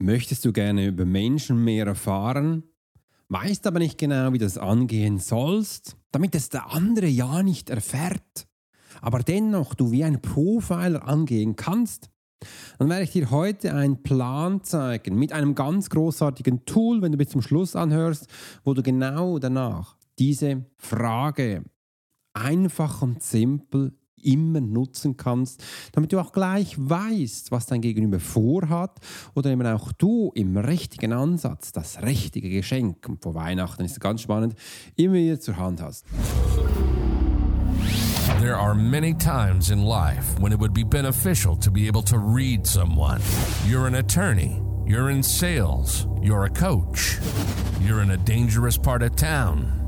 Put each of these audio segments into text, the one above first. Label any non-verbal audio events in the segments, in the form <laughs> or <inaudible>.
Möchtest du gerne über Menschen mehr erfahren, weißt aber nicht genau, wie das angehen sollst, damit es der andere ja nicht erfährt, aber dennoch du wie ein Profiler angehen kannst? Dann werde ich dir heute einen Plan zeigen mit einem ganz großartigen Tool, wenn du bis zum Schluss anhörst, wo du genau danach diese Frage einfach und simpel immer nutzen kannst, damit du auch gleich weißt, was dein Gegenüber vorhat oder eben auch du im richtigen Ansatz das richtige Geschenk, und vor Weihnachten ist es ganz spannend, immer wieder zur Hand hast. There are many times in life when it would be beneficial to be able to read someone. You're an attorney, you're in sales, you're a coach, you're in a dangerous part of town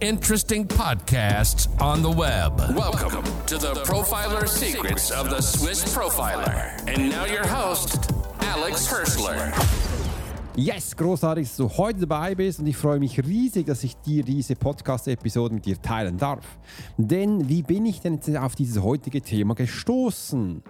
interesting podcasts on the web. Welcome to the Profiler Secrets of the Swiss Profiler. And now your host, Alex Hirschler. Yes, großartig, dass du heute dabei bist und ich freue mich riesig, dass ich dir diese Podcast-Episode mit dir teilen darf. Denn wie bin ich denn jetzt auf dieses heutige Thema gestoßen?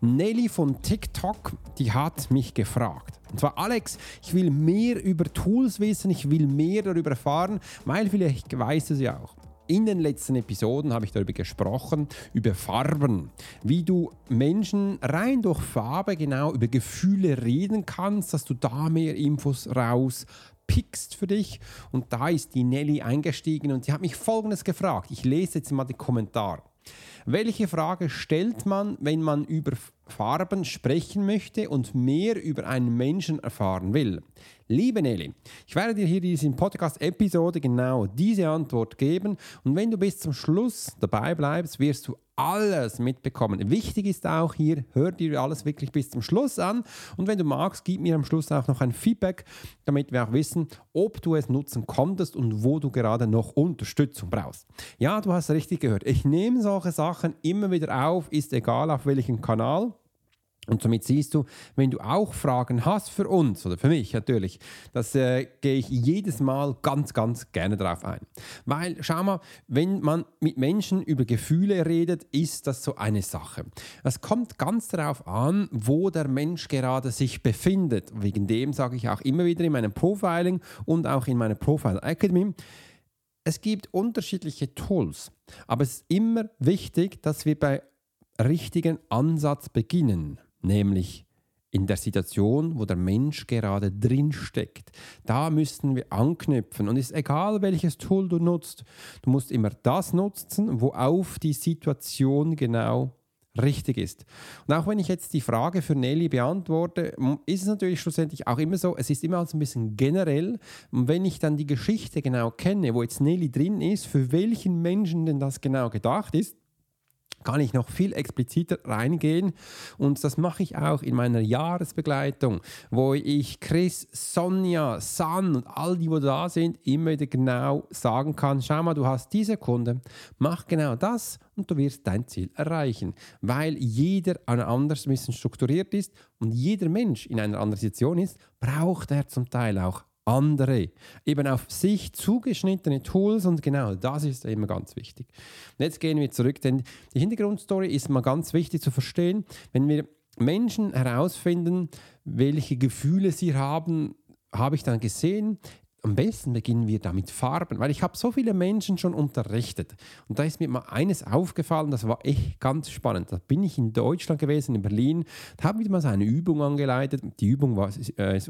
Nelly von TikTok, die hat mich gefragt. Und zwar, Alex, ich will mehr über Tools wissen, ich will mehr darüber erfahren, weil vielleicht weißt du es ja auch. In den letzten Episoden habe ich darüber gesprochen, über Farben, wie du Menschen rein durch Farbe genau über Gefühle reden kannst, dass du da mehr Infos raus pickst für dich. Und da ist die Nelly eingestiegen und sie hat mich Folgendes gefragt. Ich lese jetzt mal den Kommentar. Welche Frage stellt man, wenn man über Farben sprechen möchte und mehr über einen Menschen erfahren will? Liebe Nelly, ich werde dir hier in dieser Podcast-Episode genau diese Antwort geben und wenn du bis zum Schluss dabei bleibst, wirst du alles mitbekommen. Wichtig ist auch hier, hör dir alles wirklich bis zum Schluss an und wenn du magst, gib mir am Schluss auch noch ein Feedback, damit wir auch wissen, ob du es nutzen konntest und wo du gerade noch Unterstützung brauchst. Ja, du hast richtig gehört. Ich nehme solche Sachen immer wieder auf, ist egal auf welchem Kanal. Und somit siehst du, wenn du auch Fragen hast für uns oder für mich natürlich, das äh, gehe ich jedes Mal ganz, ganz gerne darauf ein. Weil, schau mal, wenn man mit Menschen über Gefühle redet, ist das so eine Sache. Es kommt ganz darauf an, wo der Mensch gerade sich befindet. Wegen dem sage ich auch immer wieder in meinem Profiling und auch in meiner Profile Academy, es gibt unterschiedliche Tools, aber es ist immer wichtig, dass wir bei richtigen Ansatz beginnen nämlich in der Situation, wo der Mensch gerade drin steckt. Da müssen wir anknüpfen und ist egal, welches Tool du nutzt, du musst immer das nutzen, wo auf die Situation genau richtig ist. Und auch wenn ich jetzt die Frage für Nelly beantworte, ist es natürlich schlussendlich auch immer so, es ist immer also ein bisschen generell. Und wenn ich dann die Geschichte genau kenne, wo jetzt Nelly drin ist, für welchen Menschen denn das genau gedacht ist, kann ich noch viel expliziter reingehen. Und das mache ich auch in meiner Jahresbegleitung, wo ich Chris, Sonja, San und all die, die da sind, immer wieder genau sagen kann, schau mal, du hast diese Kunde, mach genau das und du wirst dein Ziel erreichen. Weil jeder ein bisschen strukturiert ist und jeder Mensch in einer anderen Situation ist, braucht er zum Teil auch andere. Eben auf sich zugeschnittene Tools und genau das ist immer ganz wichtig. Und jetzt gehen wir zurück, denn die Hintergrundstory ist mal ganz wichtig zu verstehen. Wenn wir Menschen herausfinden, welche Gefühle sie haben, habe ich dann gesehen, am besten beginnen wir da mit Farben, weil ich habe so viele Menschen schon unterrichtet. Und da ist mir mal eines aufgefallen, das war echt ganz spannend. Da bin ich in Deutschland gewesen, in Berlin, da haben wir mal so eine Übung angeleitet. Die Übung war, äh,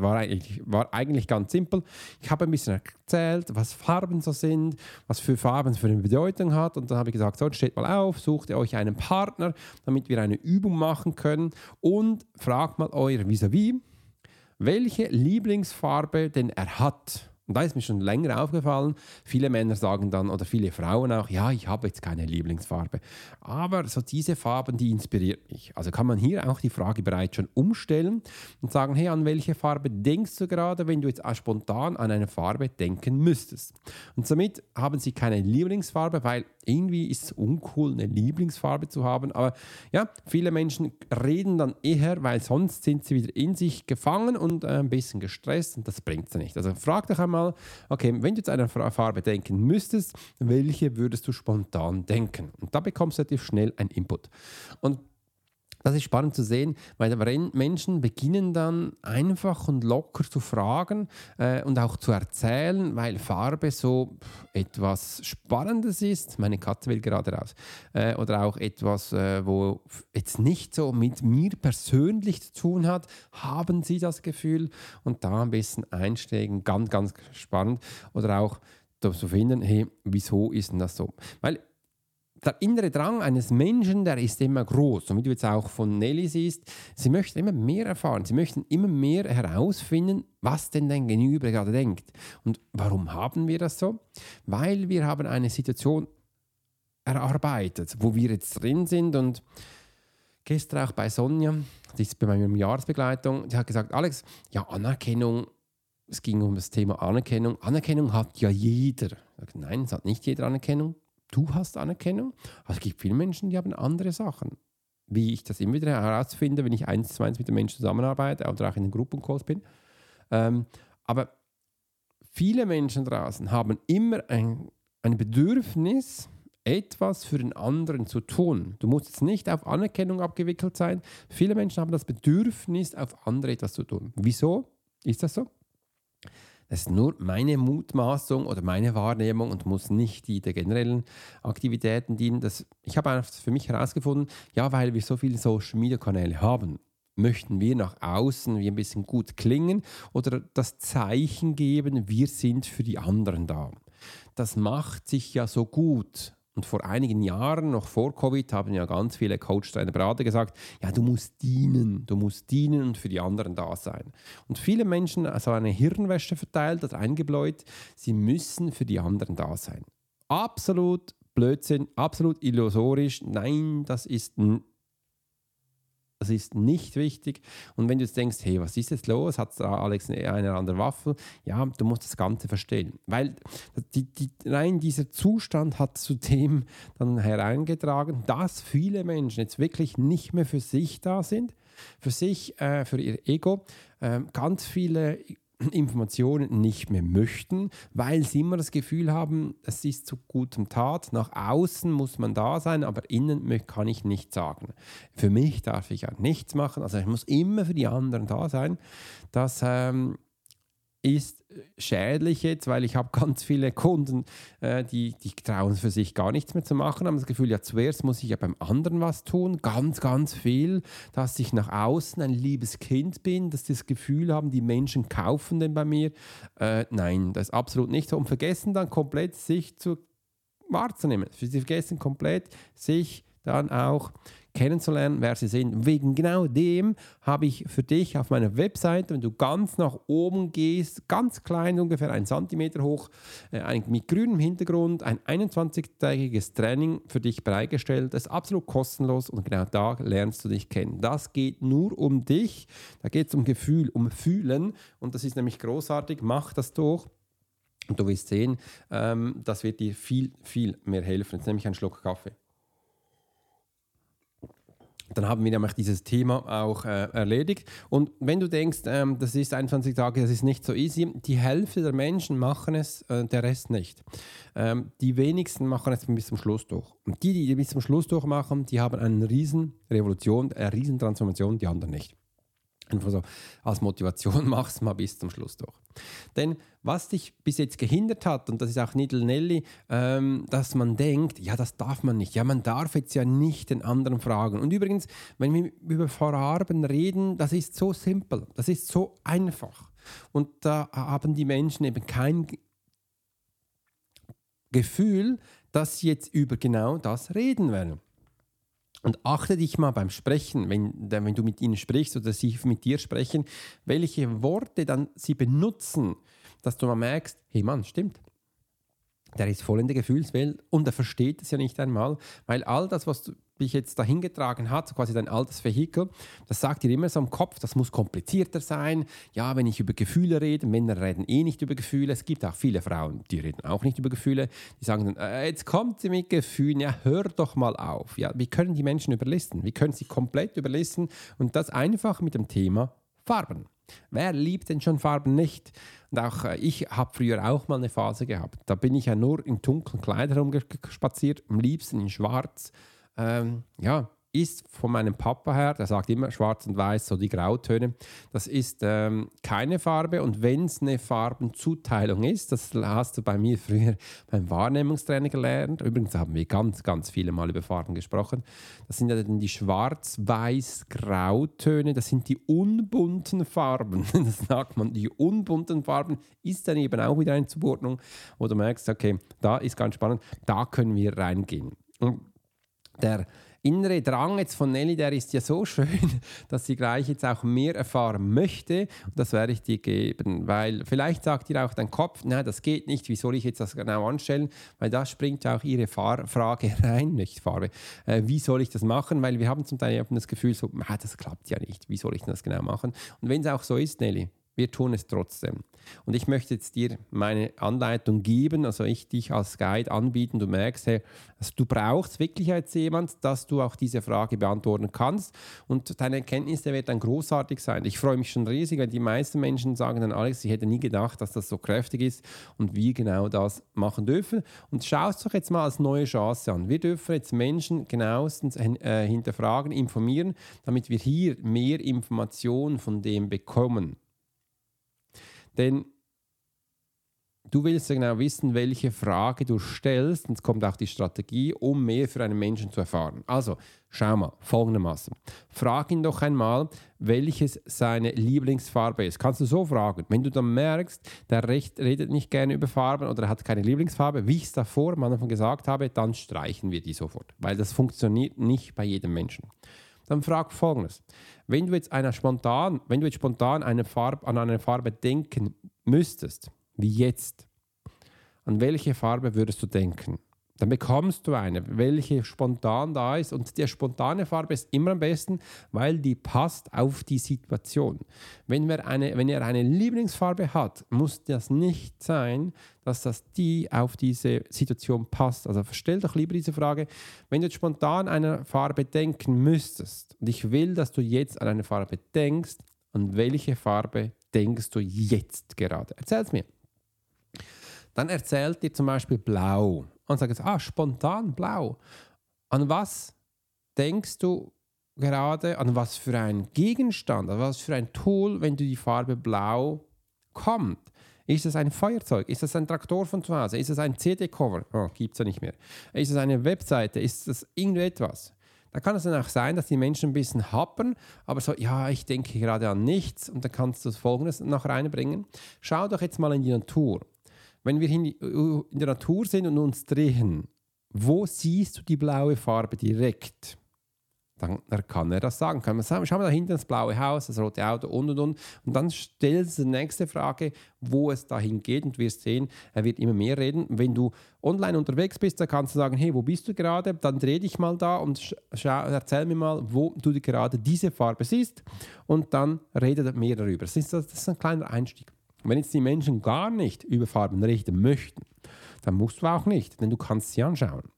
war, eigentlich, war eigentlich ganz simpel. Ich habe ein bisschen erzählt, was Farben so sind, was für Farben für eine Bedeutung hat. Und dann habe ich gesagt, so, steht mal auf, sucht ihr euch einen Partner, damit wir eine Übung machen können und fragt mal euer Vis-à-vis, -vis, welche Lieblingsfarbe denn er hat Und da ist mir schon länger aufgefallen, viele Männer sagen dann, oder viele Frauen auch, ja, ich habe jetzt keine Lieblingsfarbe. Aber so diese Farben, die inspiriert mich. Also kann man hier auch die Frage bereits schon umstellen und sagen, hey, an welche Farbe denkst du gerade, wenn du jetzt spontan an eine Farbe denken müsstest? Und somit haben sie keine Lieblingsfarbe, weil irgendwie ist es uncool, eine Lieblingsfarbe zu haben. Aber ja, viele Menschen reden dann eher, weil sonst sind sie wieder in sich gefangen und äh, ein bisschen gestresst und das bringt sie nicht. Also frag dich einmal, okay, wenn du jetzt eine Farbe denken müsstest, welche würdest du spontan denken? Und da bekommst du relativ schnell einen Input. Und das ist spannend zu sehen, weil Menschen beginnen dann einfach und locker zu fragen äh, und auch zu erzählen, weil Farbe so etwas Spannendes ist. Meine Katze will gerade raus. Äh, oder auch etwas, äh, wo jetzt nicht so mit mir persönlich zu tun hat. Haben Sie das Gefühl? Und da ein bisschen einsteigen, ganz, ganz spannend. Oder auch zu finden, hey, wieso ist denn das so? Weil der innere Drang eines Menschen, der ist immer groß. Und wie du jetzt auch von Nelly siehst, sie möchten immer mehr erfahren. Sie möchten immer mehr herausfinden, was denn dein Gegenüber gerade denkt. Und warum haben wir das so? Weil wir haben eine Situation erarbeitet, wo wir jetzt drin sind und gestern auch bei Sonja, die ist bei meiner Jahresbegleitung, die hat gesagt, Alex, ja, Anerkennung, es ging um das Thema Anerkennung. Anerkennung hat ja jeder. Nein, es hat nicht jeder Anerkennung du hast Anerkennung. Also es gibt viele Menschen, die haben andere Sachen. Wie ich das immer wieder herausfinde, wenn ich eins zu eins mit den Menschen zusammenarbeite oder auch in den Gruppencalls bin. Ähm, aber viele Menschen draußen haben immer ein, ein Bedürfnis, etwas für den anderen zu tun. Du musst jetzt nicht auf Anerkennung abgewickelt sein. Viele Menschen haben das Bedürfnis, auf andere etwas zu tun. Wieso ist das so? Das ist nur meine Mutmaßung oder meine Wahrnehmung und muss nicht die der generellen Aktivitäten dienen. Das, ich habe einfach für mich herausgefunden, ja, weil wir so viele Social Media Kanäle haben, möchten wir nach außen wie ein bisschen gut klingen oder das Zeichen geben, wir sind für die anderen da. Das macht sich ja so gut und vor einigen Jahren, noch vor Covid, haben ja ganz viele Coach, Trainer, Berater gesagt, ja, du musst dienen, du musst dienen und für die anderen da sein. Und viele Menschen, also eine Hirnwäsche verteilt oder eingebläut, sie müssen für die anderen da sein. Absolut Blödsinn, absolut illusorisch. Nein, das ist das ist nicht wichtig. Und wenn du jetzt denkst, hey, was ist jetzt los? Hat Alex eine, eine andere Waffe? Ja, du musst das Ganze verstehen. Weil die, die, rein dieser Zustand hat zu dem dann hereingetragen, dass viele Menschen jetzt wirklich nicht mehr für sich da sind, für sich, äh, für ihr Ego. Äh, ganz viele Informationen nicht mehr möchten, weil sie immer das Gefühl haben, es ist zu gutem Tat. Nach außen muss man da sein, aber innen kann ich nichts sagen. Für mich darf ich auch nichts machen. Also ich muss immer für die anderen da sein. Das ähm, ist schädlich jetzt, weil ich habe ganz viele Kunden, äh, die, die trauen für sich gar nichts mehr zu machen, haben das Gefühl, ja zuerst muss ich ja beim anderen was tun, ganz, ganz viel, dass ich nach außen ein liebes Kind bin, dass die das Gefühl haben, die Menschen kaufen den bei mir. Äh, nein, das ist absolut nicht so und vergessen dann komplett sich zu wahrzunehmen. Sie vergessen komplett sich dann auch kennenzulernen, wer sie sind. Wegen genau dem habe ich für dich auf meiner Webseite, wenn du ganz nach oben gehst, ganz klein, ungefähr ein Zentimeter hoch, äh, mit grünem Hintergrund, ein 21-tägiges Training für dich bereitgestellt. Das ist absolut kostenlos und genau da lernst du dich kennen. Das geht nur um dich, da geht es um Gefühl, um Fühlen und das ist nämlich großartig. Mach das doch. Und du wirst sehen, ähm, das wird dir viel, viel mehr helfen. Jetzt nehme ich einen Schluck Kaffee dann haben wir nämlich dieses Thema auch äh, erledigt. Und wenn du denkst, ähm, das ist 21 Tage, das ist nicht so easy, die Hälfte der Menschen machen es, äh, der Rest nicht. Ähm, die wenigsten machen es bis zum Schluss durch. Und die, die bis zum Schluss durchmachen, die haben eine riesen Revolution, eine riesen Transformation, die anderen nicht einfach so als Motivation <laughs> machst, mal bis zum Schluss durch. Denn was dich bis jetzt gehindert hat, und das ist auch Nidl Nelly, ähm, dass man denkt, ja, das darf man nicht. Ja, man darf jetzt ja nicht den anderen fragen. Und übrigens, wenn wir über Farben reden, das ist so simpel, das ist so einfach. Und da haben die Menschen eben kein Gefühl, dass sie jetzt über genau das reden werden. Und achte dich mal beim Sprechen, wenn, wenn du mit ihnen sprichst oder sie mit dir sprechen, welche Worte dann sie benutzen, dass du mal merkst, hey Mann, stimmt. Der ist voll in der Gefühlswelt und er versteht es ja nicht einmal, weil all das, was dich jetzt dahingetragen hat, so quasi dein altes Vehikel, das sagt dir immer so im Kopf, das muss komplizierter sein. Ja, wenn ich über Gefühle rede, Männer reden eh nicht über Gefühle. Es gibt auch viele Frauen, die reden auch nicht über Gefühle. Die sagen dann, äh, jetzt kommt sie mit Gefühlen, ja, hör doch mal auf. Ja, wir können die Menschen überlisten. Wir können sie komplett überlisten und das einfach mit dem Thema Farben. Wer liebt denn schon Farben nicht? Und auch äh, ich habe früher auch mal eine Phase gehabt. Da bin ich ja nur in dunklen Kleidern rumspaziert, am liebsten in schwarz. Ähm, ja, ist von meinem Papa her, der sagt immer schwarz und weiß, so die Grautöne, das ist ähm, keine Farbe. Und wenn es eine Farbenzuteilung ist, das hast du bei mir früher <laughs> beim Wahrnehmungstrainer gelernt, übrigens haben wir ganz, ganz viele Mal über Farben gesprochen, das sind ja dann die schwarz-weiß-Grautöne, das sind die unbunten Farben, <laughs> das sagt man, die unbunten Farben ist dann eben auch wieder eine Zuordnung, wo du merkst, okay, da ist ganz spannend, da können wir reingehen. Und der innere Drang jetzt von Nelly, der ist ja so <laughs> schön, dass sie gleich jetzt auch mehr erfahren möchte. Und das werde ich dir geben, weil vielleicht sagt ihr auch dein Kopf, nein, das geht nicht, wie soll ich jetzt das genau anstellen? Weil da springt ja auch ihre Fahr Frage <laughs> rein, nicht Farbe. Äh, wie soll ich das machen? Weil wir haben zum Teil das Gefühl, so, das klappt ja nicht, wie soll ich das genau machen? Und wenn es auch so ist, Nelly, wir tun es trotzdem. Und ich möchte jetzt dir meine Anleitung geben, also ich dich als Guide anbieten. Du merkst, hey, also du brauchst wirklich als jemand, dass du auch diese Frage beantworten kannst. Und deine Erkenntnis, der wird dann großartig sein. Ich freue mich schon riesig, wenn die meisten Menschen sagen dann, Alex, ich hätte nie gedacht, dass das so kräftig ist und wir genau das machen dürfen. Und schau es doch jetzt mal als neue Chance an. Wir dürfen jetzt Menschen genauestens äh, hinterfragen, informieren, damit wir hier mehr Informationen von dem bekommen. Denn du willst ja genau wissen, welche Frage du stellst, und es kommt auch die Strategie, um mehr für einen Menschen zu erfahren. Also, schau mal, folgendermaßen. Frag ihn doch einmal, welches seine Lieblingsfarbe ist. Kannst du so fragen. Wenn du dann merkst, der Recht redet nicht gerne über Farben oder er hat keine Lieblingsfarbe, wie ich es davor am Anfang gesagt habe, dann streichen wir die sofort, weil das funktioniert nicht bei jedem Menschen. Dann frag folgendes. Wenn du jetzt einer spontan, wenn du jetzt spontan eine Farbe, an eine Farbe denken müsstest, wie jetzt, an welche Farbe würdest du denken? Dann bekommst du eine, welche spontan da ist. Und die spontane Farbe ist immer am besten, weil die passt auf die Situation. Wenn, wir eine, wenn er eine Lieblingsfarbe hat, muss das nicht sein, dass das die auf diese Situation passt. Also stell doch lieber diese Frage, wenn du jetzt spontan eine Farbe denken müsstest, und ich will, dass du jetzt an eine Farbe denkst, an welche Farbe denkst du jetzt gerade? Erzähl es mir. Dann erzählt dir zum Beispiel Blau und sagst, ah, spontan blau. An was denkst du gerade, an was für ein Gegenstand, an was für ein Tool, wenn du die Farbe blau kommt? Ist es ein Feuerzeug? Ist es ein Traktor von zu Hause? Ist es ein CD-Cover? Oh, gibt es ja nicht mehr. Ist es eine Webseite? Ist es irgendetwas? Da kann es dann auch sein, dass die Menschen ein bisschen happern, aber so, ja, ich denke gerade an nichts und dann kannst du Folgendes noch reinbringen. Schau doch jetzt mal in die Natur. Wenn wir in der Natur sind und uns drehen, wo siehst du die blaue Farbe direkt? Dann kann er das sagen. Kann man sagen, schau mal da hinten das blaue Haus, das rote Auto und und und. Und dann stellst du die nächste Frage, wo es dahin geht und wirst sehen, er wird immer mehr reden. Wenn du online unterwegs bist, dann kannst du sagen, hey, wo bist du gerade? Dann dreh dich mal da und erzähl mir mal, wo du gerade diese Farbe siehst und dann redet mehr darüber. Das ist, das ist ein kleiner Einstieg. Und wenn jetzt die Menschen gar nicht über Farben reden möchten, dann musst du auch nicht, denn du kannst sie anschauen.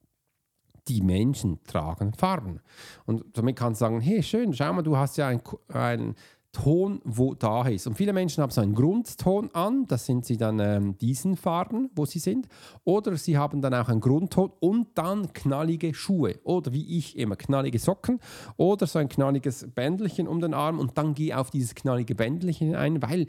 Die Menschen tragen Farben. Und damit kannst du sagen, hey, schön, schau mal, du hast ja ein, ein Ton, wo da ist. Und viele Menschen haben so einen Grundton an, das sind sie dann ähm, diesen Farben, wo sie sind. Oder sie haben dann auch einen Grundton und dann knallige Schuhe. Oder wie ich immer, knallige Socken. Oder so ein knalliges Bändelchen um den Arm und dann gehe auf dieses knallige Bändelchen ein, weil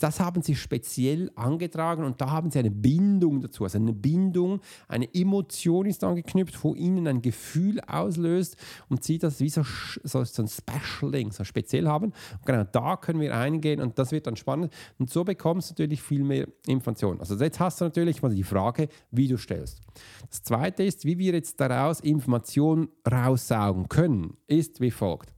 das haben sie speziell angetragen und da haben sie eine Bindung dazu. Also eine Bindung, eine Emotion ist angeknüpft, wo ihnen ein Gefühl auslöst und sie das wie so, so, so ein Specialing, so speziell haben. Und genau da können wir eingehen und das wird dann spannend. Und so bekommst du natürlich viel mehr Informationen. Also jetzt hast du natürlich mal die Frage, wie du stellst. Das zweite ist, wie wir jetzt daraus Informationen raussaugen können, ist wie folgt.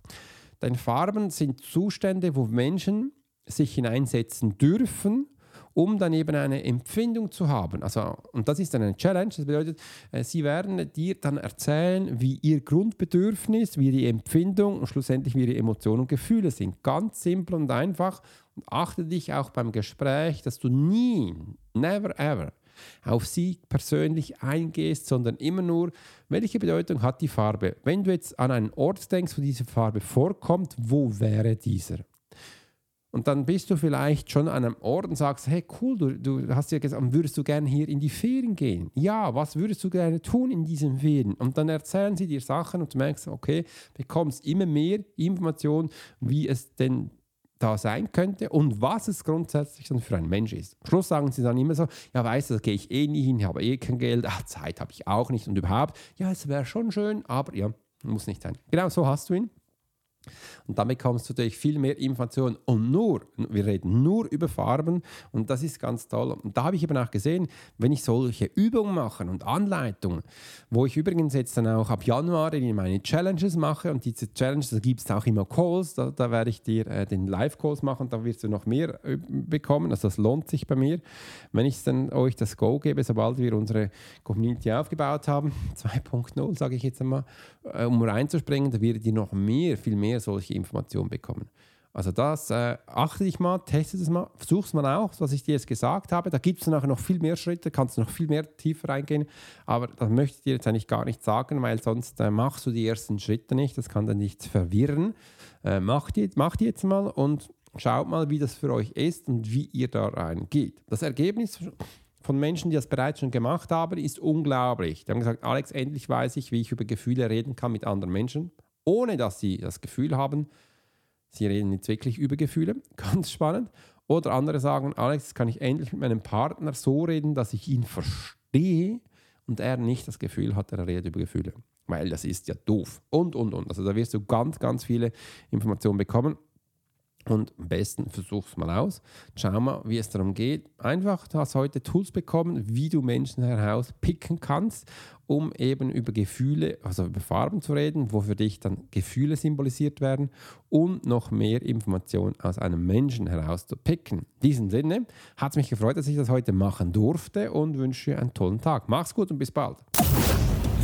Denn Farben sind Zustände, wo Menschen sich hineinsetzen dürfen um dann eben eine Empfindung zu haben. Also, und das ist dann eine Challenge. Das bedeutet, äh, sie werden dir dann erzählen, wie ihr Grundbedürfnis, wie die Empfindung und schlussendlich wie ihre Emotionen und Gefühle sind. Ganz simpel und einfach. Und achte dich auch beim Gespräch, dass du nie, never ever, auf sie persönlich eingehst, sondern immer nur, welche Bedeutung hat die Farbe? Wenn du jetzt an einen Ort denkst, wo diese Farbe vorkommt, wo wäre dieser? Und dann bist du vielleicht schon an einem Ort und sagst, hey cool, du, du hast ja gesagt, würdest du gerne hier in die Ferien gehen? Ja, was würdest du gerne tun in diesen Ferien? Und dann erzählen sie dir Sachen und du merkst, okay, bekommst immer mehr Informationen, wie es denn da sein könnte und was es grundsätzlich dann für ein Mensch ist. Am Schluss sagen sie dann immer so, ja weißt du, da gehe ich eh nie hin, habe eh kein Geld, ach, Zeit habe ich auch nicht und überhaupt, ja, es wäre schon schön, aber ja, muss nicht sein. Genau so hast du ihn. Und damit bekommst du natürlich viel mehr Informationen und nur, wir reden nur über Farben und das ist ganz toll. Und da habe ich eben auch gesehen, wenn ich solche Übungen mache und Anleitungen, wo ich übrigens jetzt dann auch ab Januar in meine Challenges mache und diese Challenges, da gibt es auch immer Calls, da, da werde ich dir äh, den Live-Calls machen, da wirst du noch mehr äh, bekommen, also das lohnt sich bei mir. Wenn ich dann euch das Go gebe, sobald wir unsere Community aufgebaut haben, <laughs> 2.0 sage ich jetzt einmal, äh, um reinzuspringen, da werdet ihr noch mehr, viel mehr solche Informationen bekommen. Also das, äh, achte dich mal, teste es mal, versuch es mal auch, was ich dir jetzt gesagt habe. Da gibt es nachher noch viel mehr Schritte, kannst du noch viel mehr tiefer reingehen. Aber das möchte ich dir jetzt eigentlich gar nicht sagen, weil sonst äh, machst du die ersten Schritte nicht. Das kann dann nicht verwirren. Äh, mach, die, mach die jetzt mal und schaut mal, wie das für euch ist und wie ihr da reingeht. Das Ergebnis von Menschen, die das bereits schon gemacht haben, ist unglaublich. Die haben gesagt, Alex, endlich weiß ich, wie ich über Gefühle reden kann mit anderen Menschen, ohne dass sie das Gefühl haben, sie reden jetzt wirklich über Gefühle. <laughs> Ganz spannend. Oder andere sagen, Alex, kann ich endlich mit meinem Partner so reden, dass ich ihn verstehe und er nicht das Gefühl hat, er redet über Gefühle. Weil das ist ja doof. Und, und, und. Also da wirst du ganz, ganz viele Informationen bekommen. Und am besten versuch es mal aus. Schau mal, wie es darum geht. Einfach, du hast heute Tools bekommen, wie du Menschen herauspicken kannst, um eben über Gefühle, also über Farben zu reden, wo für dich dann Gefühle symbolisiert werden und noch mehr Informationen aus einem Menschen herauszupicken. In diesem Sinne hat es mich gefreut, dass ich das heute machen durfte und wünsche einen tollen Tag. Mach's gut und bis bald.